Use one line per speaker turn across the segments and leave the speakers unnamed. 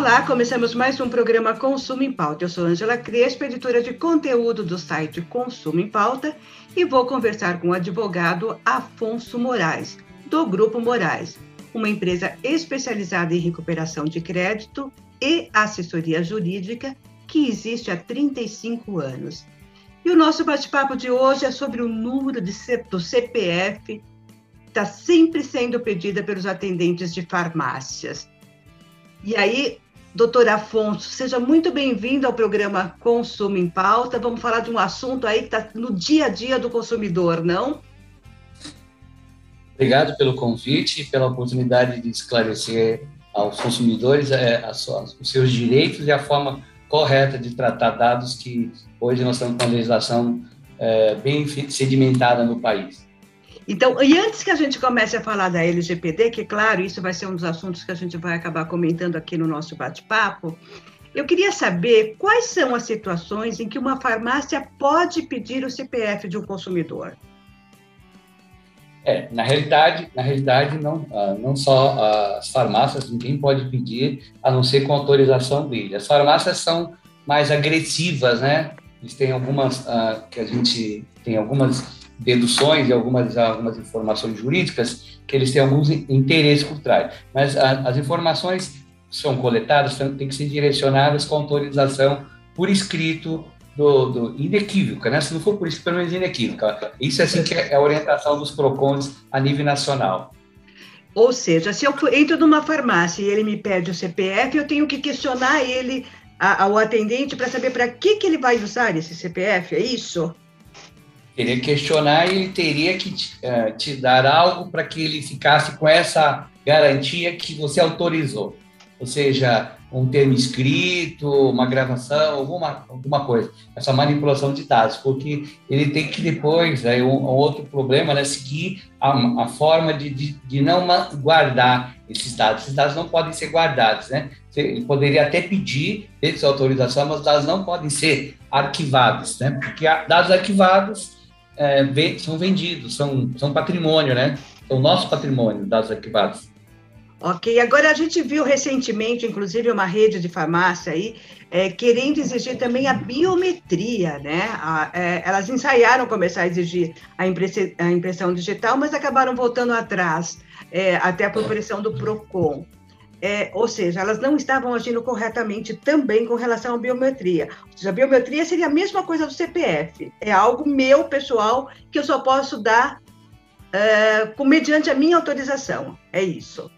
Olá, começamos mais um programa Consumo em Pauta. Eu sou Angela Crespo, editora de conteúdo do site Consumo em Pauta, e vou conversar com o advogado Afonso Moraes, do Grupo Moraes, uma empresa especializada em recuperação de crédito e assessoria jurídica que existe há 35 anos. E o nosso bate-papo de hoje é sobre o número de, do CPF está sempre sendo pedida pelos atendentes de farmácias. E aí, Doutor Afonso, seja muito bem-vindo ao programa Consumo em Pauta. Vamos falar de um assunto aí que está no dia a dia do consumidor, não?
Obrigado pelo convite e pela oportunidade de esclarecer aos consumidores é, os seus direitos e a forma correta de tratar dados que hoje nós estamos com uma legislação é, bem sedimentada no país.
Então, e antes que a gente comece a falar da LGPD, que claro, isso vai ser um dos assuntos que a gente vai acabar comentando aqui no nosso bate-papo, eu queria saber quais são as situações em que uma farmácia pode pedir o CPF de um consumidor.
É, na realidade, na realidade não, ah, não só as farmácias, ninguém pode pedir, a não ser com autorização dele. As farmácias são mais agressivas, né? Eles têm algumas uh, que a gente tem algumas deduções e algumas, algumas informações jurídicas que eles têm alguns interesses por trás. Mas a, as informações são coletadas têm que ser direcionadas com autorização por escrito do, do inequívoca, né? Se não for por isso, pelo menos inequívoca. Isso é assim que é a orientação dos PROCONs a nível nacional.
Ou seja, se eu entro numa farmácia e ele me pede o CPF, eu tenho que questionar ele, ao atendente, para saber para que, que ele vai usar esse CPF, é isso?
Teria que questionar e ele teria que te, uh, te dar algo para que ele ficasse com essa garantia que você autorizou. Ou seja, um termo escrito, uma gravação, alguma, alguma coisa. Essa manipulação de dados, porque ele tem que depois, aí um, um outro problema, né, seguir a, a forma de, de, de, não guardar esses dados. Esses dados não podem ser guardados, né? Ele poderia até pedir essa autorização, mas os dados não podem ser arquivados, né? Porque dados arquivados é, são vendidos, são, são patrimônio, né? São nosso patrimônio, dados arquivados.
Ok, agora a gente viu recentemente, inclusive, uma rede de farmácia aí, é, querendo exigir também a biometria, né? A, é, elas ensaiaram começar a exigir a, impressão, a impressão digital, mas acabaram voltando atrás, é, até a pressão do PROCON. É, ou seja, elas não estavam agindo corretamente também com relação à biometria. Ou seja, a biometria seria a mesma coisa do CPF. É algo meu, pessoal, que eu só posso dar é, com, mediante a minha autorização. É isso.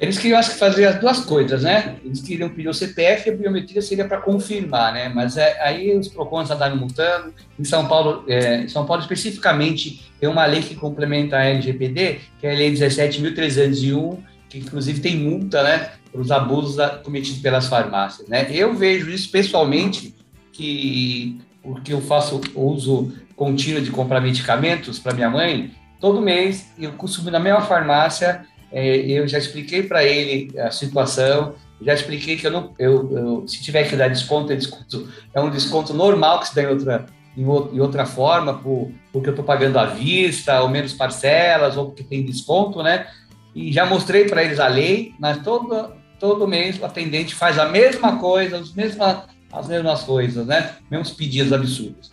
Eles queriam, acho que, fazer as duas coisas, né? Eles queriam pedir o CPF e a biometria seria para confirmar, né? Mas é, aí os PROCONs andaram multando. Em São Paulo, é, em São Paulo especificamente, tem uma lei que complementa a LGPD, que é a Lei 17.301, que inclusive tem multa, né, para os abusos cometidos pelas farmácias, né? Eu vejo isso pessoalmente que porque eu faço uso contínuo de comprar medicamentos para minha mãe, todo mês eu costumo na mesma farmácia, é, eu já expliquei para ele a situação, já expliquei que eu não, eu, eu, se tiver que dar desconto, é desconto, é um desconto normal que se dá em outra em, outra forma, por, porque eu estou pagando à vista, ou menos parcelas, ou porque tem desconto, né? E já mostrei para eles a lei, mas todo, todo mês o atendente faz a mesma coisa, as mesmas, as mesmas coisas, né? Mesmos pedidos absurdos.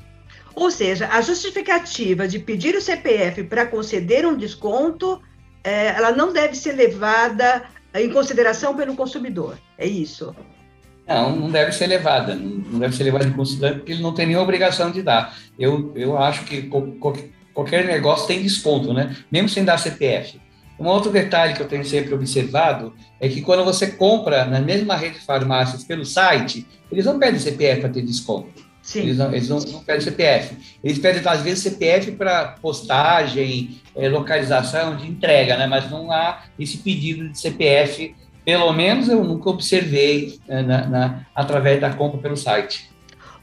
Ou seja, a justificativa de pedir o CPF para conceder um desconto, é, ela não deve ser levada em consideração pelo consumidor. É isso?
Não, não deve ser levada. Não deve ser levada em consideração porque ele não tem nenhuma obrigação de dar. Eu, eu acho que qualquer negócio tem desconto, né? Mesmo sem dar CPF. Um outro detalhe que eu tenho sempre observado é que quando você compra na mesma rede de farmácias pelo site, eles não pedem CPF para ter desconto. Sim. Eles, não, eles não, não, pedem CPF. Eles pedem, às vezes, CPF para postagem, é, localização de entrega, né? mas não há esse pedido de CPF. Pelo menos eu nunca observei é, na, na, através da compra pelo site.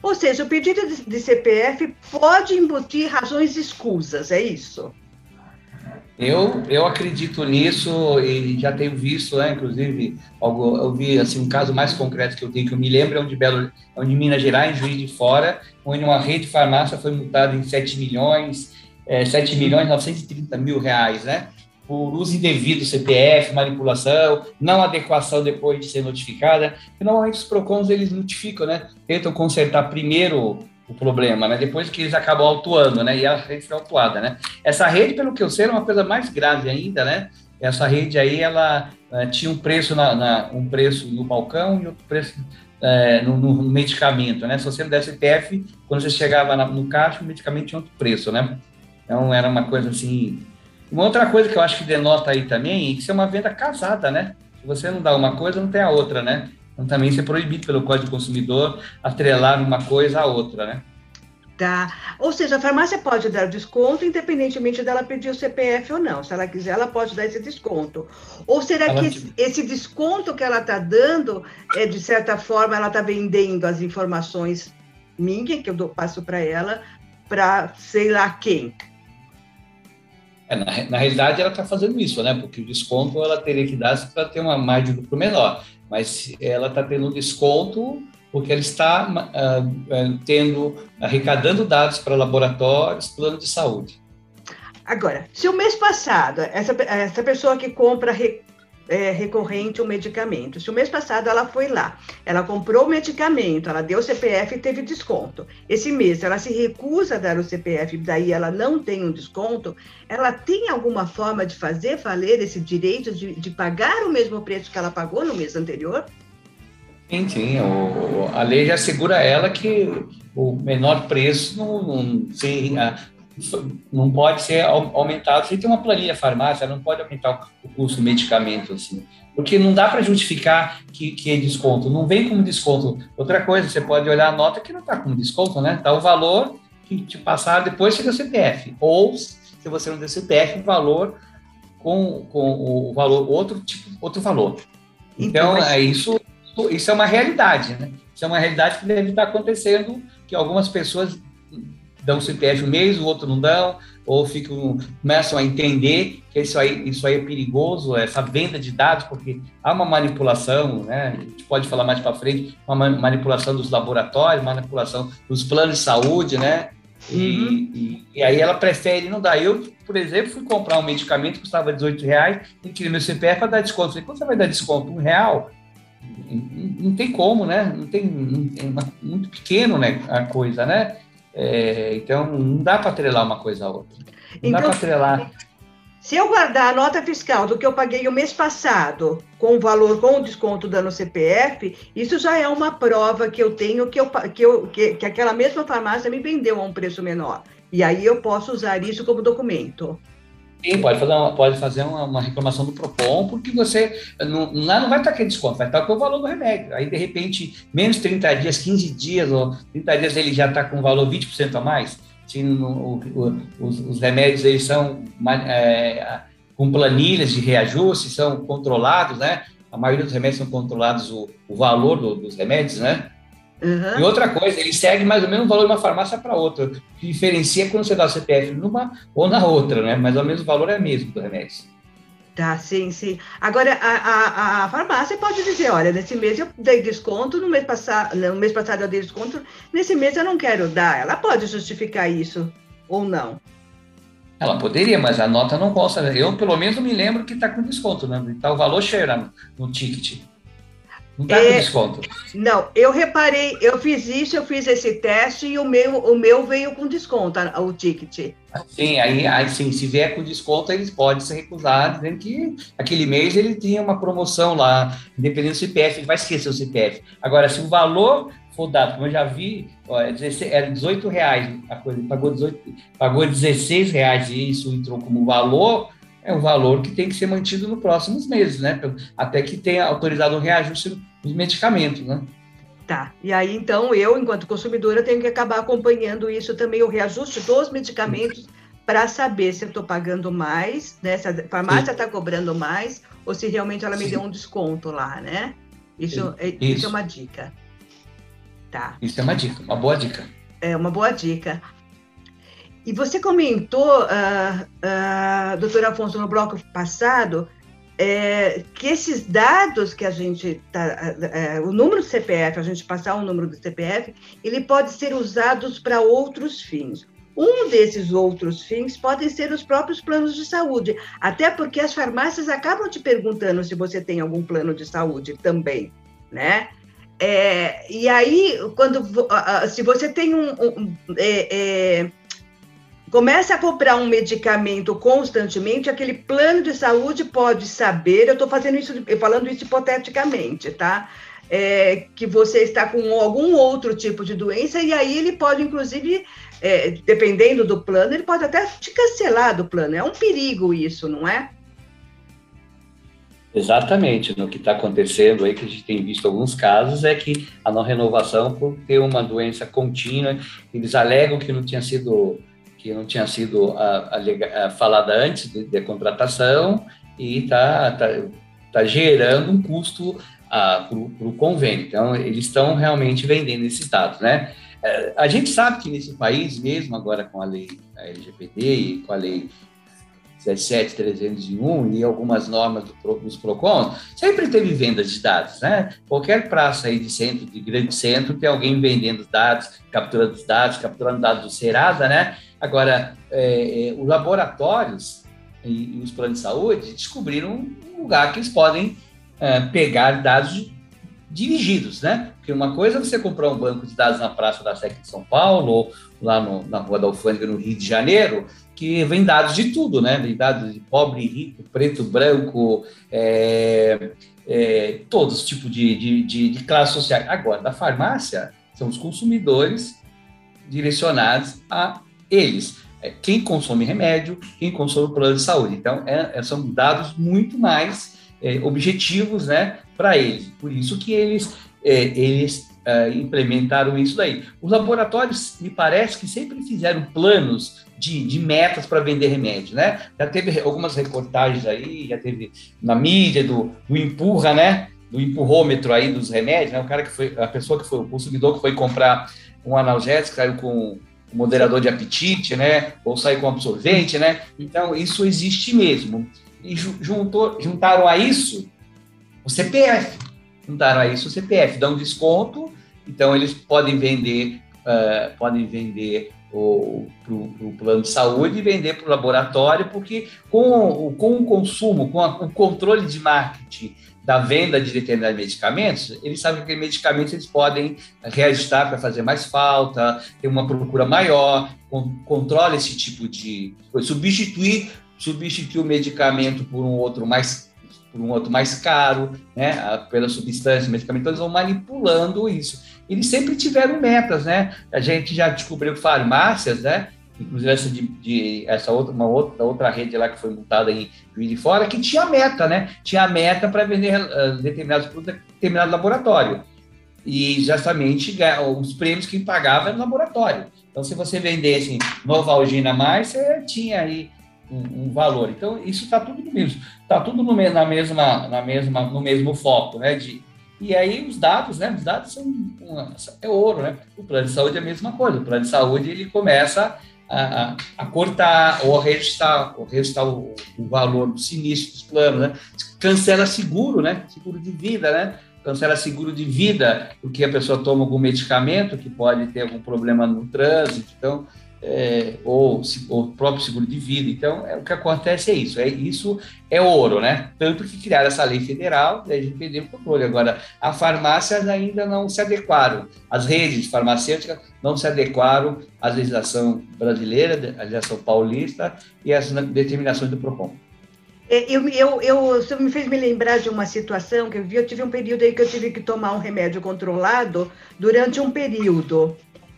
Ou seja, o pedido de CPF pode embutir razões escusas, é isso?
Eu, eu acredito nisso e já tenho visto, né, inclusive, algo, eu vi assim, um caso mais concreto que eu tenho, que eu me lembro, é onde, Belo, é onde Minas Gerais, em Juiz de Fora, onde uma rede de farmácia foi multada em 7 milhões, é, 7 milhões 930 mil reais, né? Por uso indevido do CPF, manipulação, não adequação depois de ser notificada. E normalmente os PROCONs, eles notificam, né? Tentam consertar primeiro o problema, né? Depois que eles acabam autuando, né? E a rede foi autuada, né? Essa rede, pelo que eu sei, era uma coisa mais grave ainda, né? Essa rede aí, ela uh, tinha um preço na, na, um preço no balcão e outro preço uh, no, no, medicamento, né? Se você não desse CPF, quando você chegava na, no caixa, o medicamento tinha outro preço, né? Então era uma coisa assim. Uma outra coisa que eu acho que denota aí também é que isso é uma venda casada, né? Se você não dá uma coisa, não tem a outra, né? Então, também isso é proibido pelo Código do Consumidor atrelar uma coisa à outra, né?
Tá. Ou seja, a farmácia pode dar desconto independentemente dela pedir o CPF ou não. Se ela quiser, ela pode dar esse desconto. Ou será ela que te... esse desconto que ela está dando, é, de certa forma, ela está vendendo as informações minhas, que eu dou, passo para ela, para sei lá quem?
É, na, na realidade, ela está fazendo isso, né? Porque o desconto ela teria que dar para ter uma margem de lucro menor mas ela está tendo um desconto porque ela está uh, tendo arrecadando dados para laboratórios, plano de saúde.
Agora, se o mês passado essa, essa pessoa que compra é, recorrente um medicamento. Se o mês passado ela foi lá, ela comprou o medicamento, ela deu o CPF e teve desconto. Esse mês ela se recusa a dar o CPF, daí ela não tem um desconto, ela tem alguma forma de fazer valer esse direito de, de pagar o mesmo preço que ela pagou no mês anterior?
Sim, sim. O, a lei já assegura ela que o menor preço não, não a, não pode ser aumentado. Você tem uma planilha farmácia, não pode aumentar o custo do medicamento, assim. Porque não dá para justificar que, que é desconto. Não vem como desconto. Outra coisa, você pode olhar a nota que não está como desconto, né? Está o valor que te passar depois chega o CPF. Ou, se você não der CPF, o valor com, com o valor, outro tipo, outro valor. Então, então é isso, isso é uma realidade, né? Isso é uma realidade que deve estar acontecendo, que algumas pessoas dão CPF um mês, o outro não dão, ou ficam, começam a entender que isso aí, isso aí é perigoso, essa venda de dados, porque há uma manipulação, né? A gente pode falar mais para frente, uma manipulação dos laboratórios, manipulação dos planos de saúde, né? E, uhum. e, e, aí ela prefere não dar. Eu, por exemplo, fui comprar um medicamento que custava 18 reais e queria meu CPF para dar desconto. Falei, quando você vai dar desconto? Um real? Não, não tem como, né? Não tem, não, é muito pequeno né, a coisa, né? É, então, não dá para atrelar uma coisa a outra. Não então, dá para atrelar.
Se eu guardar a nota fiscal do que eu paguei o mês passado, com o valor, com o desconto dando CPF, isso já é uma prova que eu tenho que, eu, que, eu, que, que aquela mesma farmácia me vendeu a um preço menor. E aí eu posso usar isso como documento.
Sim, pode fazer uma, pode fazer uma, uma reclamação do PROCON, porque você não, lá não vai estar aquele desconto, vai estar com o valor do remédio. Aí, de repente, menos 30 dias, 15 dias, ou 30 dias ele já está com valor 20% a mais. Se no, o, os, os, remédios eles são é, com planilhas de reajuste, são controlados, né? A maioria dos remédios são controlados o, o valor do, dos remédios, né? Uhum. E outra coisa, ele segue mais ou menos o valor de uma farmácia para outra. que diferencia quando você dá o CPF numa ou na outra, né? Mas ao menos o valor é mesmo do remédio.
Tá, sim, sim. Agora, a, a, a, farmácia pode dizer, olha, nesse mês eu dei desconto, no mês, passado, no mês passado eu dei desconto, nesse mês eu não quero dar. Ela pode justificar isso ou não?
Ela poderia, mas a nota não consta. Eu, pelo menos, me lembro que está com desconto, né? Está o valor cheio no, no ticket. Não está é, com desconto.
Não, eu reparei, eu fiz isso, eu fiz esse teste e o meu, o meu veio com desconto, o ticket.
Sim, aí, aí sim, se vier com desconto, eles podem se recusar, dizendo que aquele mês ele tinha uma promoção lá, independente do CPF, ele vai esquecer o CPF. Agora, se o valor for dado, como eu já vi, ó, é 16, era 18 reais a coisa, pagou, 18, pagou 16 reais e isso entrou como valor, é um valor que tem que ser mantido nos próximos meses, né? Até que tenha autorizado um reajuste dos medicamentos, né?
Tá. E aí, então, eu, enquanto consumidora, tenho que acabar acompanhando isso também, o reajuste dos medicamentos, para saber se eu estou pagando mais, né? Se a farmácia está cobrando mais, ou se realmente ela me Sim. deu um desconto lá, né? Isso, é, isso. isso é uma dica.
Tá. Isso é uma dica, uma boa dica.
É uma boa dica. E você comentou, uh, uh, doutor Afonso, no bloco passado, é, que esses dados que a gente tá, é, o número do CPF, a gente passar o número do CPF, ele pode ser usado para outros fins. Um desses outros fins podem ser os próprios planos de saúde, até porque as farmácias acabam te perguntando se você tem algum plano de saúde também, né? É, e aí, quando se você tem um, um é, é, começa a comprar um medicamento constantemente, aquele plano de saúde pode saber, eu estou fazendo isso, falando isso hipoteticamente, tá? É, que você está com algum outro tipo de doença, e aí ele pode, inclusive, é, dependendo do plano, ele pode até te cancelar do plano. É um perigo isso, não é?
Exatamente. No que está acontecendo aí, que a gente tem visto alguns casos, é que a não renovação, por ter uma doença contínua, eles alegam que não tinha sido que não tinha sido a, a, falada antes da contratação e está tá, tá gerando um custo para o convênio. Então, eles estão realmente vendendo esses dados, né? É, a gente sabe que nesse país, mesmo agora com a lei LGPD e com a lei 17301 e algumas normas do, dos PROCON, sempre teve vendas de dados, né? Qualquer praça aí de centro, de grande centro, tem alguém vendendo dados, capturando os dados, capturando dados do Serasa, né? Agora, é, é, os laboratórios e, e, os planos de saúde descobriram um lugar que eles podem é, pegar dados dirigidos, né? Porque uma coisa é você comprar um banco de dados na Praça da Sé de São Paulo, ou lá no, na Rua da Alfândega, no Rio de Janeiro, que vem dados de tudo, né? Vem dados de pobre, rico, preto, branco, é, é, todos os tipos de, de, de, de classes sociais. Agora, da farmácia, são os consumidores direcionados a eles. É, quem consome remédio, quem consome plano de saúde. Então, é, é são dados muito mais é, objetivos né, para eles. Por isso que eles, é, eles é, implementaram isso daí. Os laboratórios, me parece que sempre fizeram planos de, de metas para vender remédio, né? Já teve algumas reportagens aí, já teve na mídia do, do empurra, né? Do empurrômetro aí dos remédios, né? O cara que foi, a pessoa que foi, o consumidor que foi comprar um analgésico, saiu com moderador de apetite, né? Ou sair com absorvente, né? Então, isso existe mesmo. E juntou, juntaram a isso o CPF. Juntaram a isso o CPF, dão desconto, então eles podem vender, uh, podem vender para o plano de saúde e vender para o laboratório, porque com, com o consumo, com a, o controle de marketing da venda de determinados medicamentos, eles sabem que aqueles medicamentos eles podem reajustar para fazer mais falta, ter uma procura maior, con controla esse tipo de coisa, substituir, substituir o medicamento por um outro mais por um outro mais caro, né, pela substância, medicamento, eles vão manipulando isso. Eles sempre tiveram metas, né? A gente já descobriu farmácias, né? Inclusive essa de, de, essa outra uma outra outra rede lá que foi montada em Juiz de Fora que tinha meta, né? Tinha meta para vender uh, determinados produtos determinado laboratório e justamente os prêmios que pagava no laboratório. Então, se você vendesse Novalgina mais, você tinha aí um, um valor. Então, isso está tudo no mesmo, está tudo no, na mesma, na mesma, no mesmo foco, né? De, e aí os dados, né? Os dados são é ouro, né? O plano de saúde é a mesma coisa. O plano de saúde ele começa a, a, cortar ou a registrar, ou o, o, valor do sinistro dos planos, né? Cancela seguro, né? Seguro de vida, né? Cancela seguro de vida, porque a pessoa toma algum medicamento que pode ter algum problema no trânsito. Então, é, ou, o próprio seguro de vida. Então, é, o que acontece é isso. É, isso é ouro, né? Tanto que criaram essa lei federal, da LGPD o controle. Agora, as farmácias ainda não se adequaram, as redes farmacêuticas não se adequaram à legislação brasileira, à legislação paulista e às determinações do PROCON.
É, eu, eu, eu, você me fez me lembrar de uma situação que eu vi. Eu tive um período aí que eu tive que tomar um remédio controlado durante um período.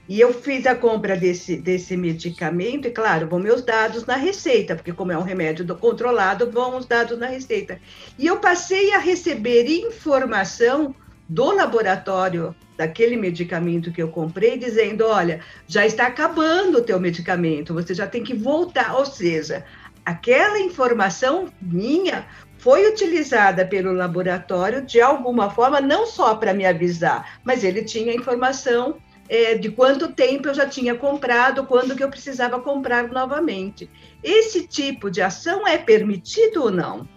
E eu fiz a compra desse, desse medicamento, e claro, vão meus dados na receita, porque como é um remédio do, controlado, vão os dados na receita. E eu passei a receber informação do laboratório daquele medicamento que eu comprei, dizendo: olha, já está acabando o teu medicamento, você já tem que voltar. Ou seja, aquela informação minha foi utilizada pelo laboratório de alguma forma, não só para me avisar, mas ele tinha informação é, de quanto tempo eu já tinha comprado, quando que eu precisava comprar novamente. Esse tipo de ação é permitido ou não?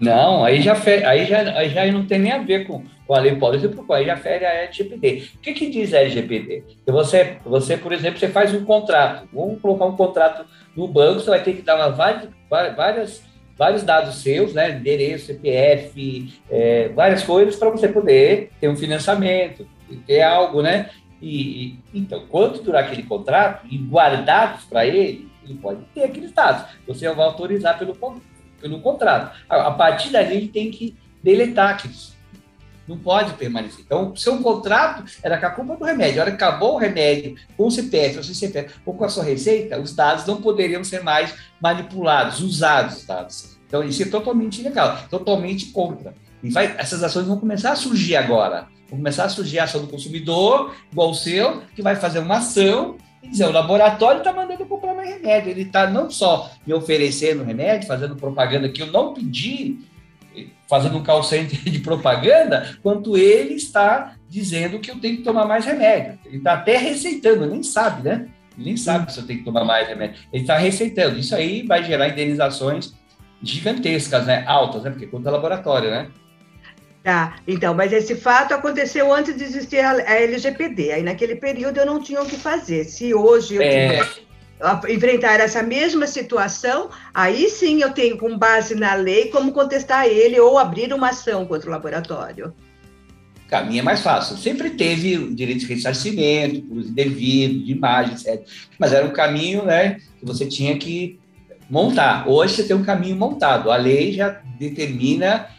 Não, aí já, aí já, aí já não tem nem a ver com, com a lei policy, porque aí já fere a LGPD. O que, que diz a LGPD? Que você, você, por exemplo, você faz um contrato, vamos colocar um contrato no banco, você vai ter que dar uma, várias, vários dados seus, né, endereço, CPF, é, várias coisas para você poder ter um financiamento, ter algo, né? E, então, quanto durar aquele contrato e guardados para ele, ele pode ter aqueles dados. Você vai autorizar pelo, pelo contrato. A, a partir dali, ele tem que deletar aqueles. Não pode permanecer. Então, seu contrato era com a culpa do remédio. A hora que acabou o remédio com o CPF, ou, CPF, ou com a sua receita, os dados não poderiam ser mais manipulados, usados os dados. Então, isso é totalmente ilegal, totalmente contra. E vai, essas ações vão começar a surgir agora. Começar a surgir a ação do consumidor, igual o seu, que vai fazer uma ação e dizer: o laboratório está mandando comprar mais remédio. Ele está não só me oferecendo remédio, fazendo propaganda que eu não pedi, fazendo um call center de propaganda, quanto ele está dizendo que eu tenho que tomar mais remédio. Ele está até receitando, nem sabe, né? Ele nem sabe se eu tenho que tomar mais remédio. Ele está receitando. Isso aí vai gerar indenizações gigantescas, né? Altas, né? Porque conta laboratório, né?
Tá, então, mas esse fato aconteceu antes de existir a, LGPD. Aí naquele período eu não tinha o que fazer. Se hoje eu é... enfrentar essa mesma situação, aí sim eu tenho, com base na lei, como contestar ele ou abrir uma ação contra o laboratório.
Caminho é mais fácil. Sempre teve o direito de ressarcimento, uso indevido, de imagem, etc. Mas era um caminho né, que você tinha que montar. Hoje você tem um caminho montado. A lei já determina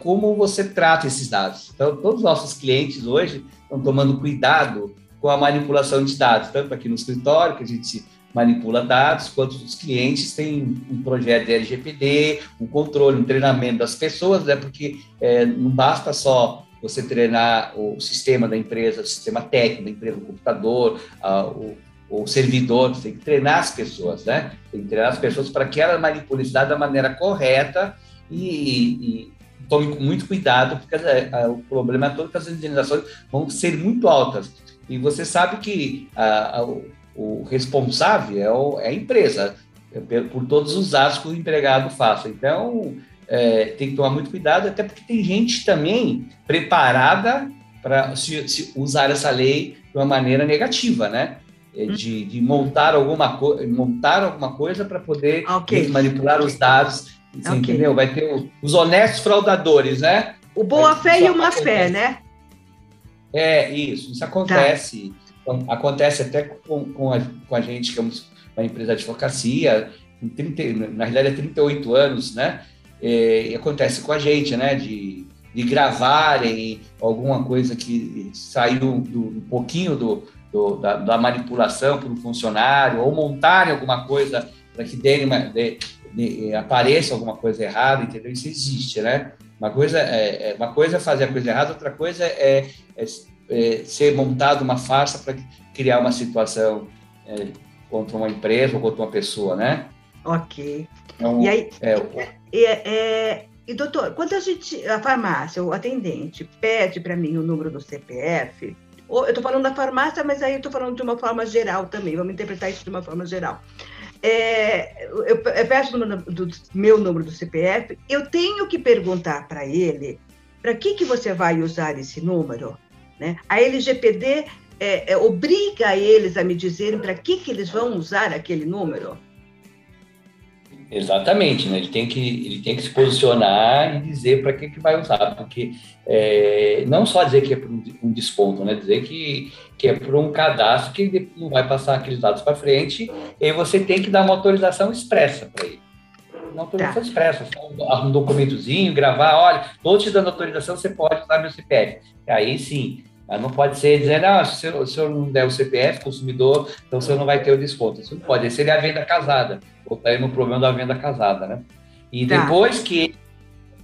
como você trata esses dados. Então, todos os nossos clientes hoje estão tomando cuidado com a manipulação de dados, tanto aqui no escritório, que a gente manipula dados, quanto os clientes têm um projeto de LGPD, um controle, um treinamento das pessoas, né? porque é, não basta só você treinar o sistema da empresa, o sistema técnico da empresa, o computador, o, o servidor, você tem que treinar as pessoas, né? Tem que treinar as pessoas para que ela manipule isso da maneira correta e, e, tome muito cuidado, porque a, a, o problema é todo que as indenizações vão ser muito altas. E você sabe que a, o, o, responsável é, o, é a empresa, é, por todos os atos que o empregado faça. Então, é, tem que tomar muito cuidado, até porque tem gente também preparada para se, se usar essa lei de uma maneira negativa, né? É, de, de montar alguma coisa montar alguma coisa para poder okay. manipular os dados okay. entendeu? Vai ter os honestos fraudadores, né?
O boa-fé e o má-fé, né?
É, isso. Isso acontece. Tá. Acontece até com, com, a, com a gente, que é uma empresa de advocacia, 30, na realidade é 38 anos, né? É, e acontece com a gente, né? De, de gravarem alguma coisa que saiu do, um pouquinho do, do da, da, manipulação por um funcionário, ou montarem alguma coisa para que uma, de, apareça alguma coisa errada, entendeu? Isso existe, né? Uma coisa é, é, uma coisa é fazer a coisa errada, outra coisa é, é, é ser montado uma farsa para criar uma situação é, contra uma empresa ou contra uma pessoa, né?
Ok. Então, e aí, é, e doutor, quando a gente, a farmácia, o atendente pede para mim o número do CPF, eu estou falando da farmácia, mas aí eu estou falando de uma forma geral também, vamos interpretar isso de uma forma geral é, eu, eu peço o do, meu número do CPF, eu tenho que perguntar para ele para que, que você vai usar esse número. Né? A LGPD é, é, obriga eles a me dizerem para que, que eles vão usar aquele número.
Exatamente, né? Ele tem que, ele tem que se posicionar e dizer para que, que vai usar, porque é, não só dizer que é por um desconto, né? Dizer que, que é por um cadastro que não vai passar aqueles dados para frente, e aí você tem que dar uma autorização expressa para ele. Uma autorização tá. expressa, um documentozinho, gravar, olha, estou te dando autorização, você pode usar meu CPF. Aí sim, mas não pode ser dizendo, ah, se o senhor não der o CPF, consumidor, então o senhor não vai ter o desconto. Isso não pode. Esse seria a venda casada. Voltaria no problema da venda casada, né? E tá. depois que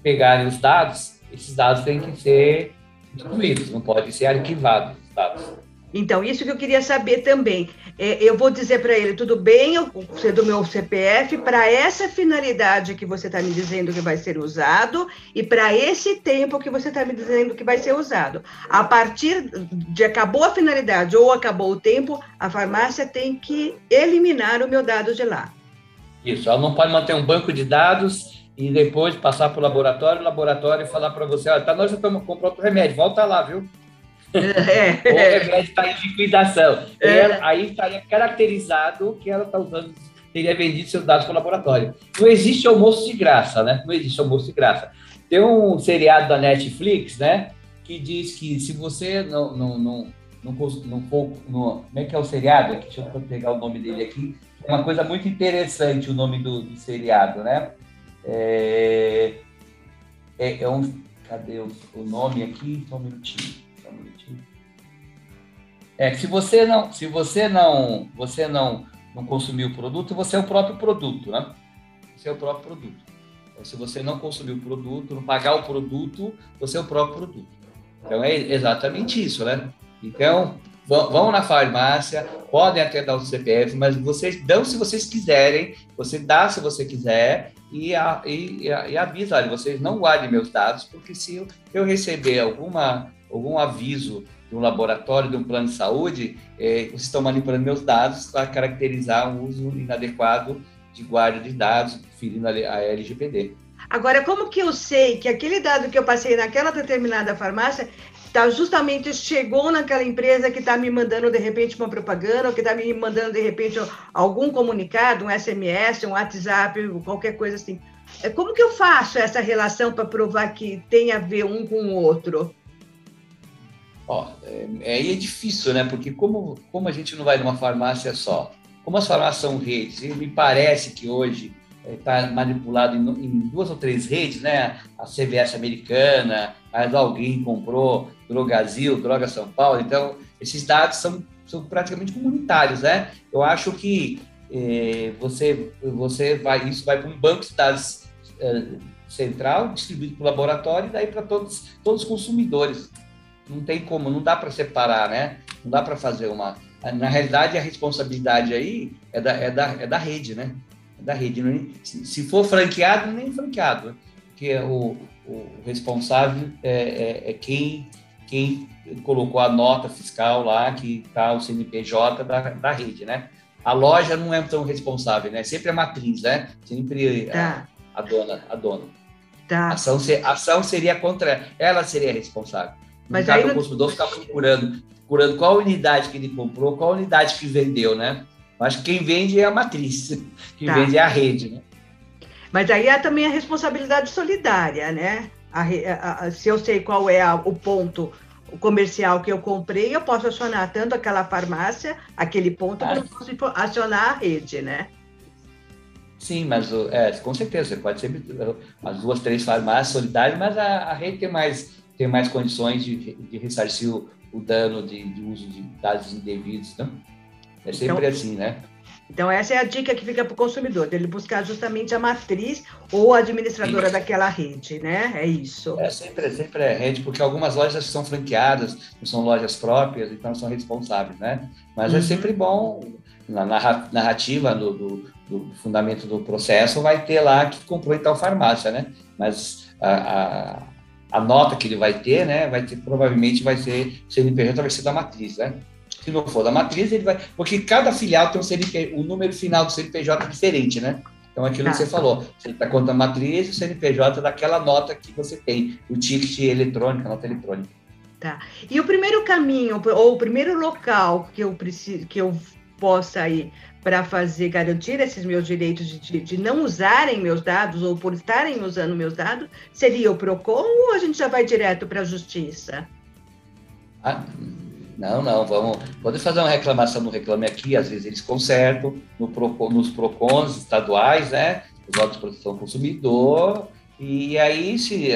pegarem os dados, esses dados têm que ser distribuídos, não podem ser arquivados os dados.
Então, isso que eu queria saber também. É, eu vou dizer para ele, tudo bem, eu ser do meu CPF para essa finalidade que você está me dizendo que vai ser usado e para esse tempo que você está me dizendo que vai ser usado. A partir de acabou a finalidade ou acabou o tempo, a farmácia tem que eliminar o meu dado de lá.
Isso, ela não pode manter um banco de dados e depois passar para o laboratório, o laboratório falar para você, olha, tá, nós já estamos comprando outro remédio, volta lá, viu? É. o remédio está em liquidação. É. aí estaria caracterizado que ela está usando, teria vendido seus dados para o laboratório. Não existe almoço de graça, né? Não existe almoço de graça. Tem um seriado da Netflix, né? Que diz que se você não, não, não, não, não for. No, como é que é o seriado? Deixa eu pegar o nome dele aqui. É uma coisa muito interessante o nome do, do seriado, né? É, é, é, um. Cadê o, o nome aqui? Só um minutinho. Só um minutinho. É que se você não, se você não, você não, não consumir o produto, você é o próprio produto, né? Você é o próprio produto. Então, se você não consumir o produto, não pagar o produto, você é o próprio produto. Então é exatamente isso, né? Então, vão na farmácia, podem até dar o CPF, mas vocês dão se vocês quiserem, você dá se você quiser e, a, e, e avisa, olha, vocês não guardem meus dados, porque se eu, eu receber alguma, algum aviso de um laboratório, de um plano de saúde, é, vocês estão manipulando meus dados para caracterizar um uso inadequado de guarda de dados, ferindo a LGPD.
Agora, como que eu sei que aquele dado que eu passei naquela determinada farmácia tá justamente chegou naquela empresa que está me mandando de repente uma propaganda, ou que está me mandando de repente algum comunicado, um SMS, um WhatsApp, qualquer coisa assim. É, como que eu faço essa relação para provar que tem a ver um com o outro?
Ó, é, aí é difícil, né? Porque como, como a gente não vai numa farmácia só, como as farmácias são redes, me parece que hoje está é, manipulado em, em, duas ou três redes, né? A CVS americana, mas alguém comprou Drogazil, Droga São Paulo. Então, esses dados são, são praticamente comunitários, né? Eu acho que eh, você, você vai, isso vai para um banco de dados eh, central, distribuído para o laboratório e daí para todos, todos os consumidores. Não tem como, não dá para separar, né? Não dá para fazer uma. Na realidade, a responsabilidade aí é da, é da, é da rede, né? É da rede. Se for franqueado, nem franqueado, porque o, o responsável é, é, é quem quem colocou a nota fiscal lá, que está o CNPJ da, da rede, né? A loja não é tão responsável, né? Sempre a matriz, né? Sempre tá. a, a, dona, a dona. Tá. A ação, ação seria contra ela, seria responsável. Mas no caso, não... o consumidor ficar procurando, procurando qual unidade que ele comprou, qual unidade que vendeu, né? Acho que quem vende é a matriz, quem tá. vende é a rede, né?
Mas aí há também a responsabilidade solidária, né? A, a, a, se eu sei qual é o ponto comercial que eu comprei, eu posso acionar tanto aquela farmácia, aquele ponto, como eu posso acionar a rede, né?
Sim, mas é, com certeza, você pode sempre as duas, três farmácias solidárias, mas a, a rede tem mais, tem mais condições de, de ressarcir o, o dano de, de, uso de dados indevidos, né? É sempre então, assim, né?
Então, essa é a dica que fica para o consumidor, dele buscar justamente a matriz ou a administradora Sim. daquela rede, né? É isso.
É sempre, sempre é rede, porque algumas lojas são franqueadas, não são lojas próprias, então são responsáveis, né? Mas é uhum. é sempre bom, na narrativa do, do, do, fundamento do processo, vai ter lá que comprou em tal farmácia, né? Mas a, a, a nota que ele vai ter, né? Vai ter, provavelmente vai ser, CNPJ vai ser da matriz, né? Se não for da matriz, ele vai. Porque cada filial tem um CNP, o número final do CNPJ é diferente, né? Então, aquilo tá. que você falou, você está contando a matriz, o CNPJ é daquela nota que você tem, o ticket eletrônico, a nota eletrônica.
Tá. E o primeiro caminho, ou o primeiro local que eu preciso, que eu possa ir para fazer garantir esses meus direitos de, de, não usarem meus dados ou por estarem usando meus dados, seria o PROCON ou a gente já vai direto para a justiça?
Ah, não, não, vamos. Pode fazer uma reclamação no Reclame Aqui, às vezes eles consertam, no Pro, nos PROCONs estaduais, né? Os órgãos de proteção do consumidor, e aí, se,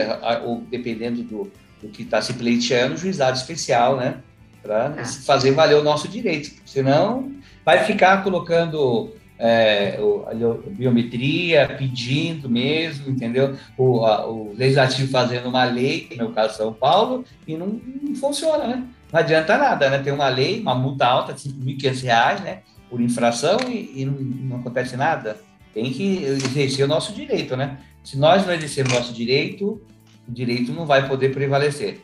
dependendo do, do que está se pleiteando, juizado especial, né? Para ah. fazer valer o nosso direito. Senão, vai ficar colocando é, o, a biometria, pedindo mesmo, entendeu? O, a, o legislativo fazendo uma lei, no meu caso São Paulo, e não, não funciona, né? Não adianta nada, né? Tem uma lei, uma multa alta de R$ 5.500, né? Por infração e, e não, não, acontece nada. Tem que exercer o nosso direito, né? Se nós não exercermos o nosso direito, o direito não vai poder prevalecer.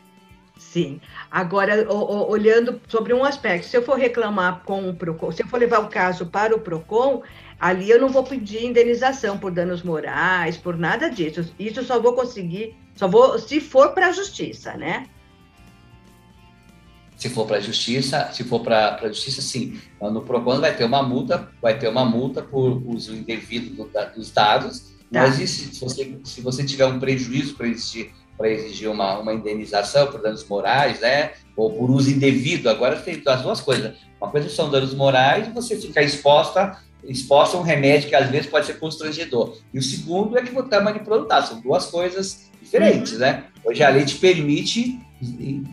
Sim. Agora, olhando sobre um aspecto, se eu for reclamar com o PROCON, se eu for levar o caso para o PROCON, ali eu não vou pedir indenização por danos morais, por nada disso. Isso só vou conseguir, só vou se for para a justiça, né?
Se for para a justiça, se for para a justiça, sim. No PROCON vai ter uma multa, vai ter uma multa por uso indevido do, da, dos dados. Tá. Mas isso, se, você, se você tiver um prejuízo para existir para exigir uma, uma indenização por danos morais, né? Ou por uso indevido. Agora tem as duas coisas. Uma coisa são danos morais e você ficar exposta exposta a um remédio que às vezes pode ser constrangedor. E o segundo é que você está manipulando dados. São duas coisas diferentes, né? Hoje a lei te permite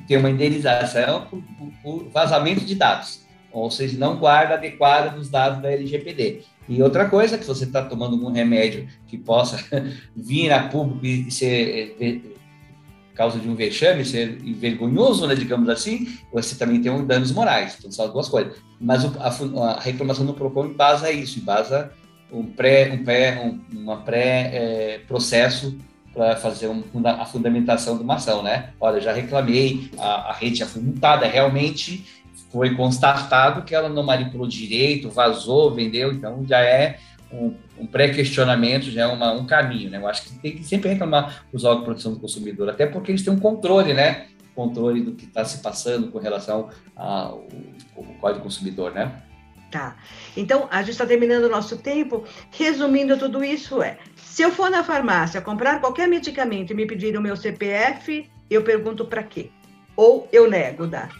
ter uma indenização por, por vazamento de dados, ou seja, não guarda adequada dos dados da LGPD. E outra coisa, que você está tomando algum remédio que possa vir a público e ser causa de um vexame, ser vergonhoso, né, digamos assim, você também tem um danos morais. Então, são as duas coisas. Mas a, a reclamação do PROCON embasa isso, embasa um pré, um pré, um, uma pré-processo é, para fazer um, a fundamentação de uma ação, né? Olha, já reclamei, a, a rede já foi multada, realmente foi constatado que ela não manipulou direito, vazou, vendeu, então já é um, um pré-questionamento já é uma, um caminho, né? Eu acho que tem que sempre reclamar os órgãos de proteção do consumidor, até porque eles têm um controle, né? Controle do que está se passando com relação ao, ao Código Consumidor, né?
Tá. Então, a gente está terminando o nosso tempo. Resumindo tudo isso, é: se eu for na farmácia comprar qualquer medicamento e me pedir o meu CPF, eu pergunto para quê? Ou eu nego dar?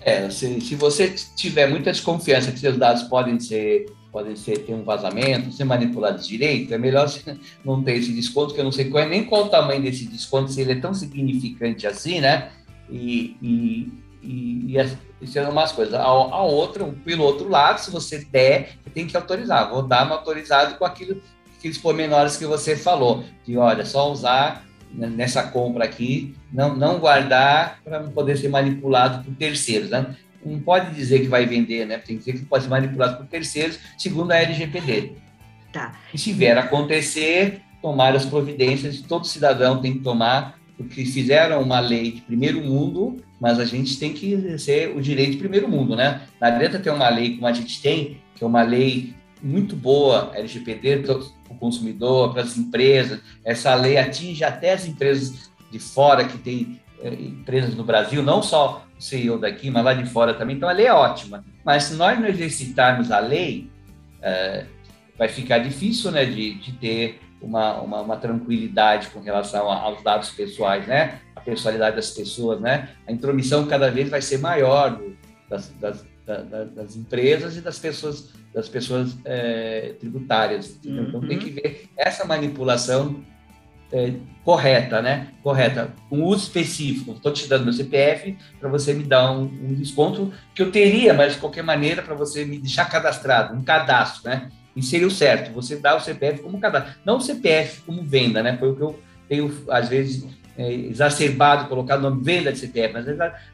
É, se, se você tiver muita desconfiança que seus dados podem ser podem ser, ter um vazamento, ser manipulados direito, é melhor não ter esse desconto, que eu não sei qual é, nem qual o tamanho desse desconto, se ele é tão significante assim, né? E, e, e, e é umas coisas. A, a outra, pelo outro lado, se você der, tem que autorizar. Vou dar uma autorizado com aquilo, aqueles pormenores que você falou, que olha, só usar nessa compra aqui, não, não guardar para não poder ser manipulado por terceiros. Né? não pode dizer que vai vender, né? Tem que dizer que pode ser manipulado por terceiros, segundo a LGPD.
Tá.
E se vier acontecer, tomar as providências, todo cidadão tem que tomar, porque fizeram uma lei de primeiro mundo, mas a gente tem que exercer o direito de primeiro mundo, né? Não adianta ter uma lei como a gente tem, que é uma lei muito boa, LGPD, para o consumidor, para as empresas. Essa lei atinge até as empresas de fora que têm é, empresas no Brasil, não só o CEO daqui, mas lá de fora também. Então, a lei é ótima. Mas se nós não exercitarmos a lei, é, vai ficar difícil né, de, de ter uma, uma, uma, tranquilidade com relação aos dados pessoais, né? A personalidade das pessoas, né? A intromissão cada vez vai ser maior do, das, das, das, das, empresas e das pessoas, das pessoas é, tributárias. Uhum. Então, tem que ver essa manipulação é, correta, né? Correta, um uso específico. Estou te dando meu CPF para você me dar um, um, desconto que eu teria, mas de qualquer maneira para você me deixar cadastrado, um cadastro, né? E seria o certo, você dá o CPF como cadastro, não o CPF como venda, né? Foi o que eu tenho às vezes é, exacerbado colocar o nome venda de CPF, mas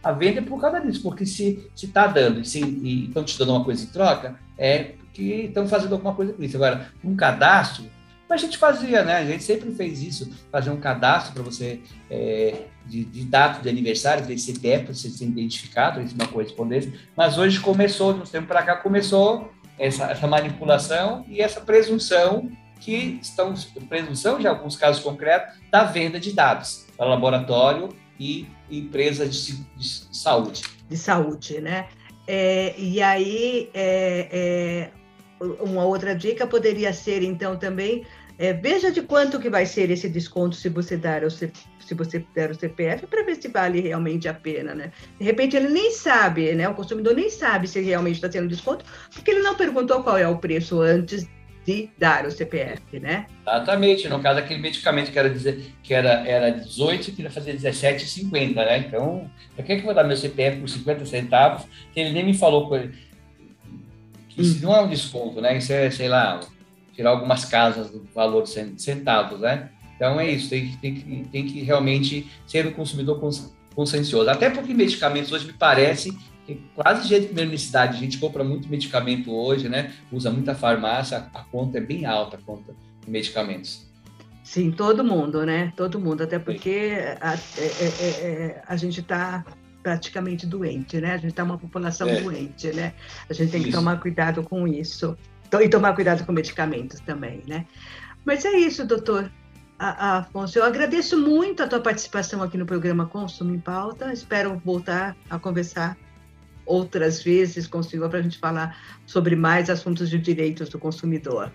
a, venda é por causa disso, porque se está dando e estão te dando uma coisa em troca, é porque estão fazendo alguma coisa com isso. Agora, um cadastro a gente fazia, né? A gente sempre fez isso, fazer um cadastro para você é, de, de, data de aniversário, de CPF, para você ser identificado, isso é uma correspondência. Mas hoje começou, de uns tempos para cá, começou essa, essa manipulação e essa presunção que estão, presunção, de alguns casos concretos, da venda de dados para laboratório e empresa de, de saúde.
De saúde, né? É, e aí, é, é, uma outra dica poderia ser, então, também é, veja de quanto que vai ser esse desconto se você der o, se você der o CPF para ver se vale realmente a pena, né? De repente ele nem sabe, né? O consumidor nem sabe se realmente está tendo desconto, porque ele não perguntou qual é o preço antes de dar o CPF, né?
Exatamente. No caso, aquele medicamento que era, dizer, que era, era 18 e queria fazer 17,50, né? Então, para que, que eu vou dar meu CPF por 50 centavos? Que ele nem me falou que isso hum. não é um desconto, né? Isso é, sei lá, tirar algumas casas do valor de centavos, né? Então é isso, tem que, tem que, tem que realmente ser um consumidor consciencioso. Até porque medicamentos hoje me parece que quase de primeira necessidade, a gente compra muito medicamento hoje, né? Usa muita farmácia, a conta é bem alta, a conta de medicamentos.
Sim, todo mundo, né? Todo mundo, até porque a, é, é, é, a gente está praticamente doente, né? A gente está uma população é. doente, né? A gente tem isso. que tomar cuidado com isso. E tomar cuidado com medicamentos também, né? Mas é isso, doutor. Afonso, eu agradeço muito a tua participação aqui no programa Consumo em Pauta. Espero voltar a conversar outras vezes com o senhor para a gente falar sobre mais assuntos de direitos do consumidor.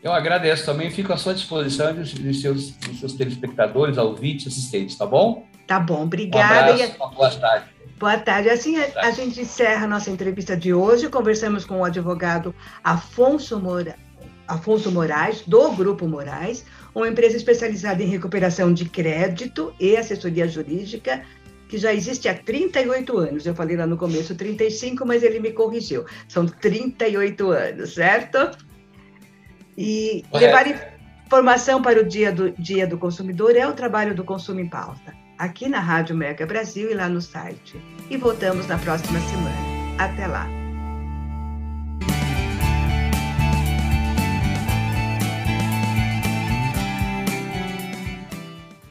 Eu agradeço também, fico à sua disposição dos, dos, seus, dos seus telespectadores, ouvintes, assistentes, tá bom?
Tá bom, obrigada.
Um abraço, uma boa tarde.
Boa tarde. Assim a, gente encerra a nossa entrevista de hoje. Conversamos com o advogado Afonso, Mora, Afonso Moraes, do Grupo Moraes, uma empresa especializada em recuperação de crédito e assessoria jurídica, que já existe há 38 anos. Eu falei lá no começo 35, mas ele me corrigiu. São 38 anos, certo? E levar informação para o dia do, dia do consumidor é o trabalho do Consumo em Pauta, aqui na Rádio Mega Brasil e lá no site. E voltamos na próxima semana. Até lá!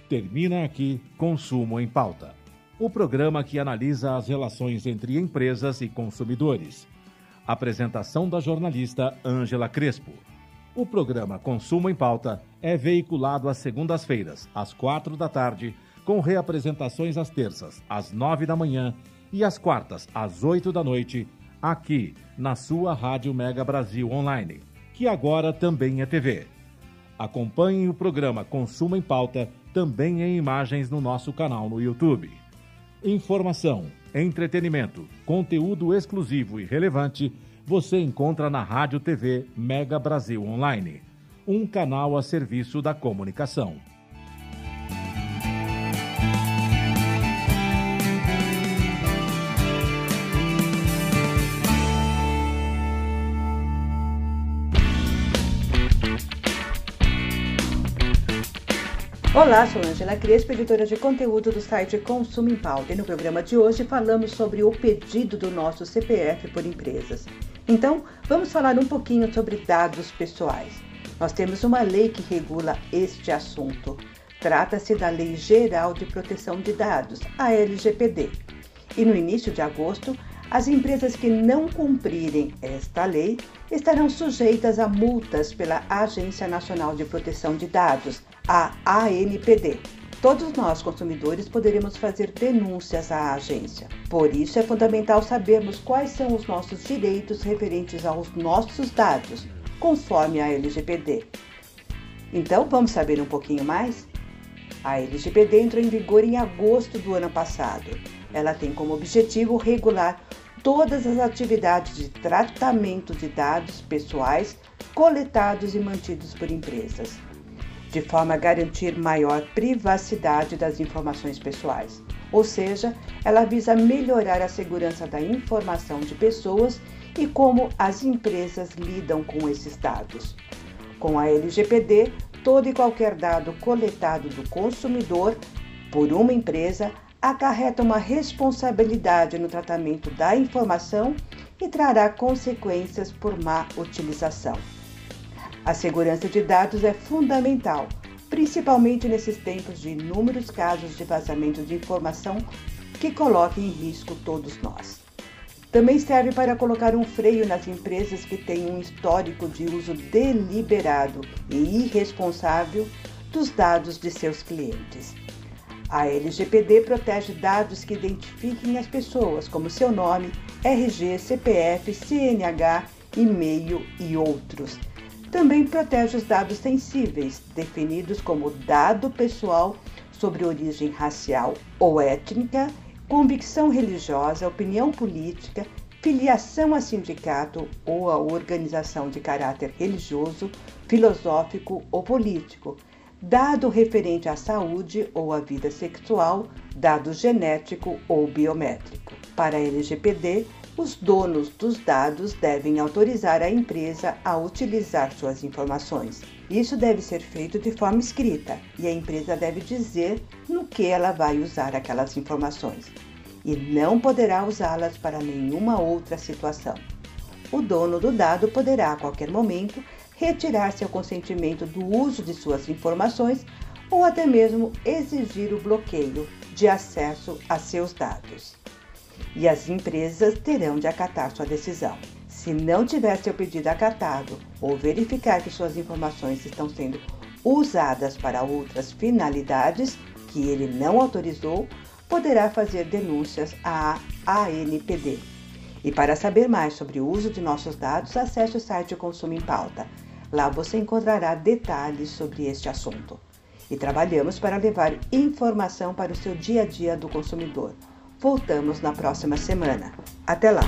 Termina aqui Consumo em Pauta, o programa que analisa as relações entre empresas e consumidores. Apresentação da jornalista Ângela Crespo. O programa Consumo em Pauta é veiculado às segundas-feiras, às quatro da tarde, com reapresentações às terças, às nove da manhã e às quartas, às oito da noite, aqui na sua Rádio Mega Brasil Online, que agora também é TV. Acompanhe o programa Consumo em Pauta também em imagens no nosso canal no YouTube. Informação, entretenimento, conteúdo exclusivo e relevante você encontra na Rádio TV Mega Brasil Online, um canal a serviço da comunicação.
Olá, sou Angela Crespo, editora de conteúdo do site Consumo em Pauta. E no programa de hoje falamos sobre o pedido do nosso CPF por empresas. Então, vamos falar um pouquinho sobre dados pessoais. Nós temos uma lei que regula este assunto. Trata-se da Lei Geral de Proteção de Dados, a LGPD. E no início de agosto, as empresas que não cumprirem esta lei estarão sujeitas a multas pela Agência Nacional de Proteção de Dados, a ANPD. Todos nós, consumidores, poderemos fazer denúncias à agência. Por isso, é fundamental sabermos quais são os nossos direitos referentes aos nossos dados, conforme a LGPD. Então, vamos saber um pouquinho mais? A LGPD entrou em vigor em agosto do ano passado. Ela tem como objetivo regular todas as atividades de tratamento de dados pessoais coletados e mantidos por empresas de forma a garantir maior privacidade das informações pessoais. Ou seja, ela visa melhorar a segurança da informação de pessoas e como as empresas lidam com esses dados. Com a LGPD, todo e qualquer dado coletado do consumidor por uma empresa acarreta uma responsabilidade no tratamento da informação e trará consequências por má utilização. A segurança de dados é fundamental, principalmente nesses tempos de inúmeros casos de vazamento de informação que coloquem em risco todos nós. Também serve para colocar um freio nas empresas que têm um histórico de uso deliberado e irresponsável dos dados de seus clientes. A LGPD protege dados que identifiquem as pessoas, como seu nome, RG, CPF, CNH, e-mail e outros também protege os dados sensíveis, definidos como dado pessoal sobre origem racial ou étnica, convicção religiosa, opinião política, filiação a sindicato ou a organização de caráter religioso, filosófico ou político, dado referente à saúde ou à vida sexual, dado genético ou biométrico. Para a LGPD, os donos dos dados devem autorizar a empresa a utilizar suas informações. Isso deve ser feito de forma escrita e a empresa deve dizer no que ela vai usar aquelas informações e não poderá usá-las para nenhuma outra situação. O dono do dado poderá a qualquer momento retirar seu consentimento do uso de suas informações ou até mesmo exigir o bloqueio de acesso a seus dados. E as empresas terão de acatar sua decisão. Se não tiver seu pedido acatado ou verificar que suas informações estão sendo usadas para outras finalidades que ele não autorizou, poderá fazer denúncias à ANPD. E para saber mais sobre o uso de nossos dados, acesse o site Consumo em Pauta. Lá você encontrará detalhes sobre este assunto. E trabalhamos para levar informação para o seu dia a dia do consumidor. Voltamos na próxima semana. Até lá!